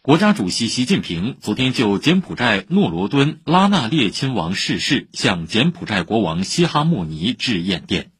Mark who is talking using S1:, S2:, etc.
S1: 国家主席习近平昨天就柬埔寨诺罗敦拉纳列亲王逝世向柬埔寨国王西哈莫尼致唁电。